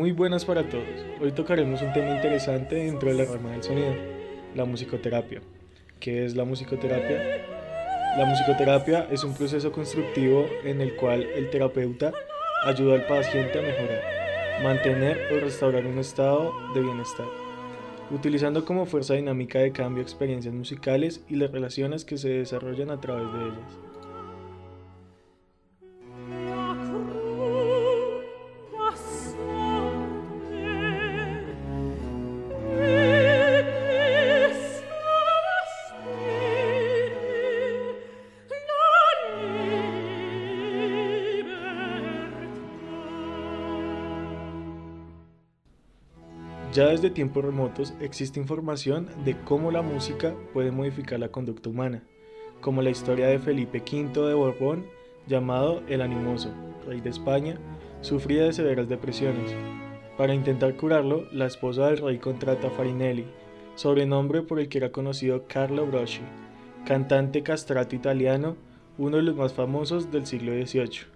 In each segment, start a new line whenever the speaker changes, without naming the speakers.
Muy buenas para todos. Hoy tocaremos un tema interesante dentro de la rama del sonido, la musicoterapia. ¿Qué es la musicoterapia? La musicoterapia es un proceso constructivo en el cual el terapeuta ayuda al paciente a mejorar, mantener o restaurar un estado de bienestar, utilizando como fuerza dinámica de cambio experiencias musicales y las relaciones que se desarrollan a través de ellas. Ya desde tiempos remotos existe información de cómo la música puede modificar la conducta humana, como la historia de Felipe V de Borbón, llamado el Animoso, rey de España, sufría de severas depresiones. Para intentar curarlo, la esposa del rey contrata a Farinelli, sobrenombre por el que era conocido Carlo Broschi, cantante castrato italiano, uno de los más famosos del siglo XVIII.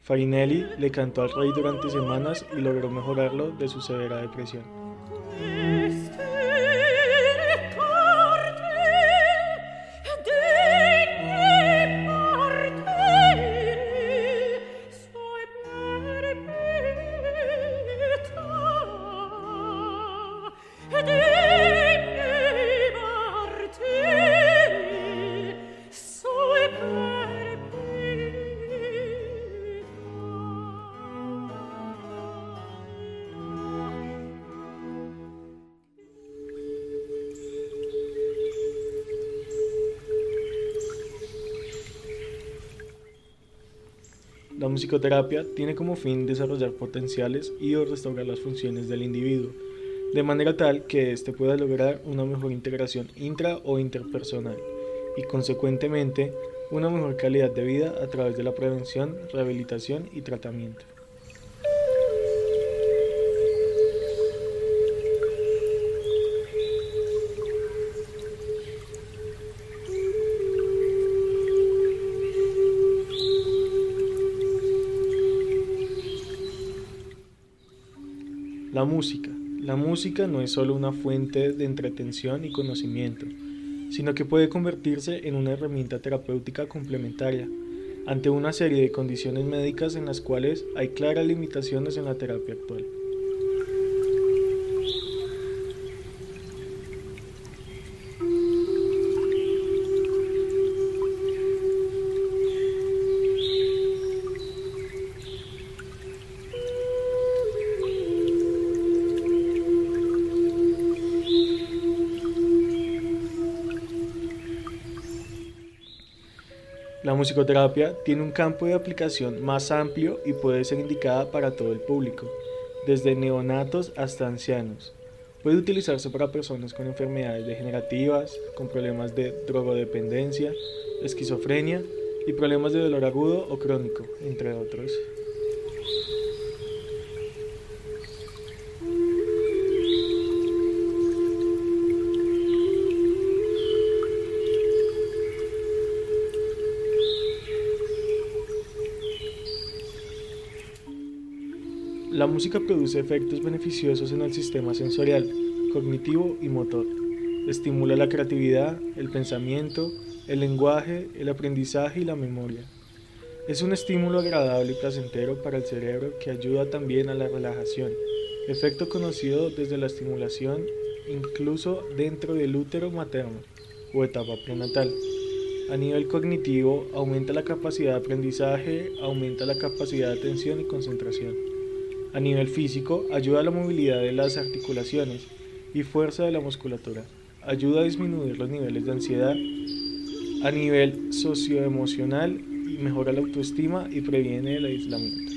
Farinelli le cantó al rey durante semanas y logró mejorarlo de su severa depresión. La musicoterapia tiene como fin desarrollar potenciales y o restaurar las funciones del individuo, de manera tal que éste pueda lograr una mejor integración intra o interpersonal y consecuentemente una mejor calidad de vida a través de la prevención, rehabilitación y tratamiento. La música. La música no es solo una fuente de entretención y conocimiento, sino que puede convertirse en una herramienta terapéutica complementaria ante una serie de condiciones médicas en las cuales hay claras limitaciones en la terapia actual. La musicoterapia tiene un campo de aplicación más amplio y puede ser indicada para todo el público, desde neonatos hasta ancianos. Puede utilizarse para personas con enfermedades degenerativas, con problemas de drogodependencia, esquizofrenia y problemas de dolor agudo o crónico, entre otros. La música produce efectos beneficiosos en el sistema sensorial, cognitivo y motor. Estimula la creatividad, el pensamiento, el lenguaje, el aprendizaje y la memoria. Es un estímulo agradable y placentero para el cerebro que ayuda también a la relajación, efecto conocido desde la estimulación incluso dentro del útero materno o etapa prenatal. A nivel cognitivo, aumenta la capacidad de aprendizaje, aumenta la capacidad de atención y concentración. A nivel físico, ayuda a la movilidad de las articulaciones y fuerza de la musculatura. Ayuda a disminuir los niveles de ansiedad. A nivel socioemocional, mejora la autoestima y previene el aislamiento.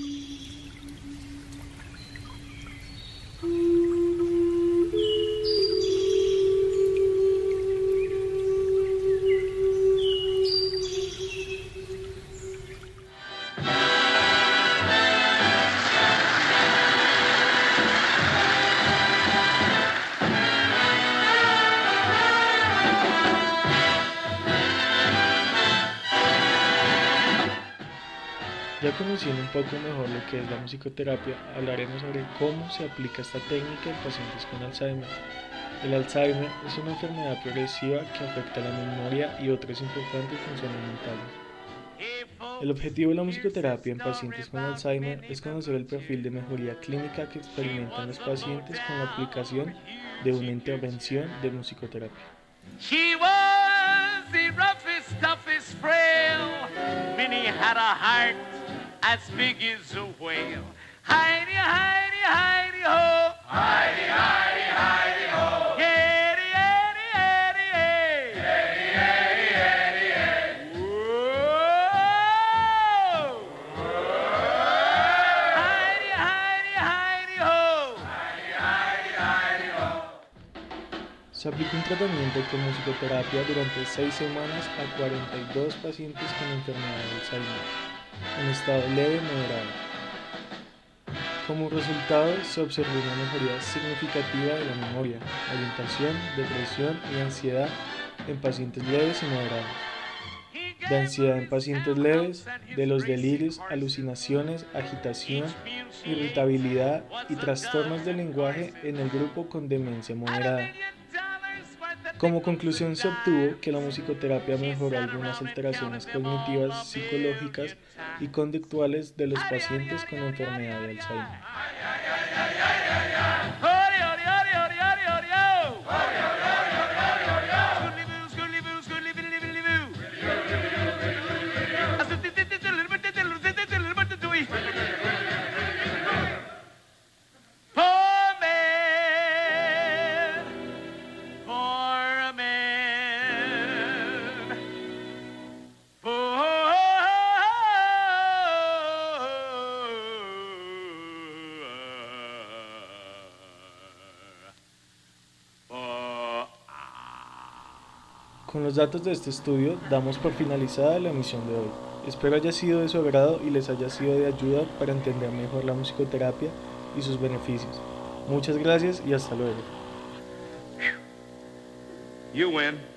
Ya conociendo un poco mejor lo que es la musicoterapia, hablaremos sobre cómo se aplica esta técnica en pacientes con Alzheimer. El Alzheimer es una enfermedad progresiva que afecta la memoria y otras importantes funciones mentales. El objetivo de la musicoterapia en pacientes con Alzheimer es conocer el perfil de mejoría clínica que experimentan los pacientes con la aplicación de una intervención de musicoterapia. As big as a whale. Heidi, Heidi, Heidi, ho. Heidi, Heidi, Heidi, ho. Eddie, Eddie, Eddie, Eddie. Eddie, Eddie, Eddie, Eddie. Whoa. Heidi, Heidi, Heidi, ho. Heidi, Heidi, Heidi, ho. Se aplicó un tratamiento con musicoterapia durante 6 semanas a 42 pacientes con enfermedad de Alzheimer en estado leve moderado. Como resultado, se observó una mejoría significativa de la memoria, orientación, depresión y ansiedad en pacientes leves y moderados. De ansiedad en pacientes leves, de los delirios, alucinaciones, agitación, irritabilidad y trastornos del lenguaje en el grupo con demencia moderada. Como conclusión se obtuvo que la musicoterapia mejoró algunas alteraciones cognitivas, psicológicas y conductuales de los pacientes con enfermedad de Alzheimer. Con los datos de este estudio damos por finalizada la emisión de hoy. Espero haya sido de su agrado y les haya sido de ayuda para entender mejor la musicoterapia y sus beneficios. Muchas gracias y hasta luego. You win.